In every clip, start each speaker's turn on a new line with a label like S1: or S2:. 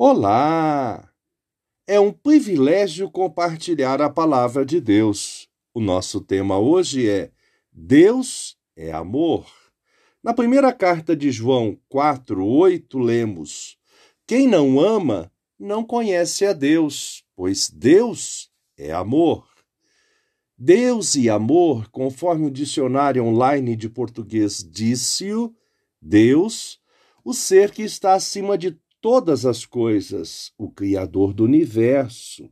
S1: Olá! É um privilégio compartilhar a palavra de Deus. O nosso tema hoje é Deus é amor. Na primeira carta de João 4:8 lemos: Quem não ama não conhece a Deus, pois Deus é amor. Deus e amor, conforme o dicionário online de português disse-o, Deus, o ser que está acima de todas as coisas, o Criador do universo,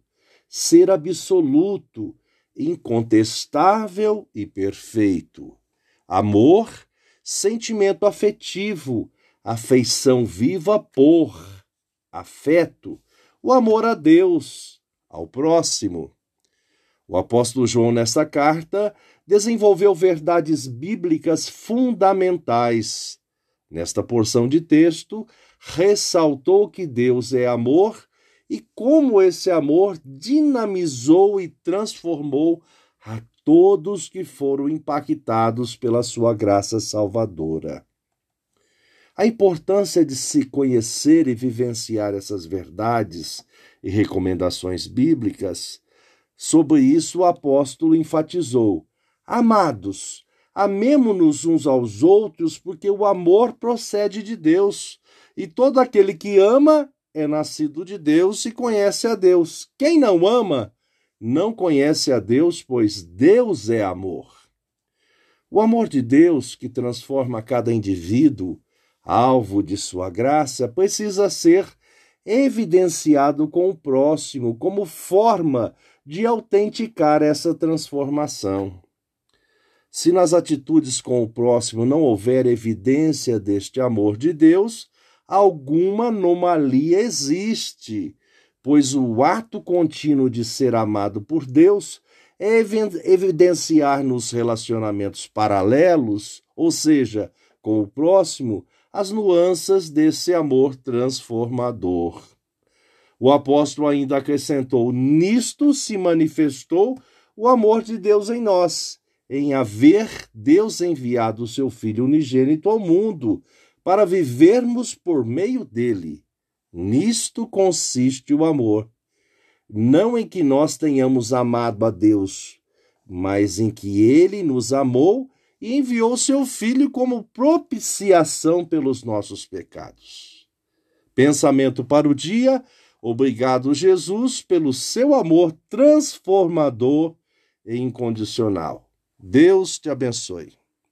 S1: ser absoluto, incontestável e perfeito. Amor, sentimento afetivo, afeição viva por, afeto, o amor a Deus, ao próximo. O apóstolo João, nesta carta, desenvolveu verdades bíblicas fundamentais. Nesta porção de texto, ressaltou que Deus é amor e como esse amor dinamizou e transformou a todos que foram impactados pela sua graça salvadora. A importância de se conhecer e vivenciar essas verdades e recomendações bíblicas, sobre isso o apóstolo enfatizou: Amados, amemo-nos uns aos outros, porque o amor procede de Deus. E todo aquele que ama é nascido de Deus e conhece a Deus. Quem não ama não conhece a Deus, pois Deus é amor. O amor de Deus, que transforma cada indivíduo, alvo de sua graça, precisa ser evidenciado com o próximo como forma de autenticar essa transformação. Se nas atitudes com o próximo não houver evidência deste amor de Deus, alguma anomalia existe, pois o ato contínuo de ser amado por Deus é evidenciar nos relacionamentos paralelos, ou seja, com o próximo, as nuances desse amor transformador. O apóstolo ainda acrescentou: Nisto se manifestou o amor de Deus em nós, em haver Deus enviado o seu Filho unigênito ao mundo, para vivermos por meio dele. Nisto consiste o amor. Não em que nós tenhamos amado a Deus, mas em que ele nos amou e enviou seu Filho como propiciação pelos nossos pecados. Pensamento para o dia. Obrigado, Jesus, pelo seu amor transformador e incondicional. Deus te abençoe.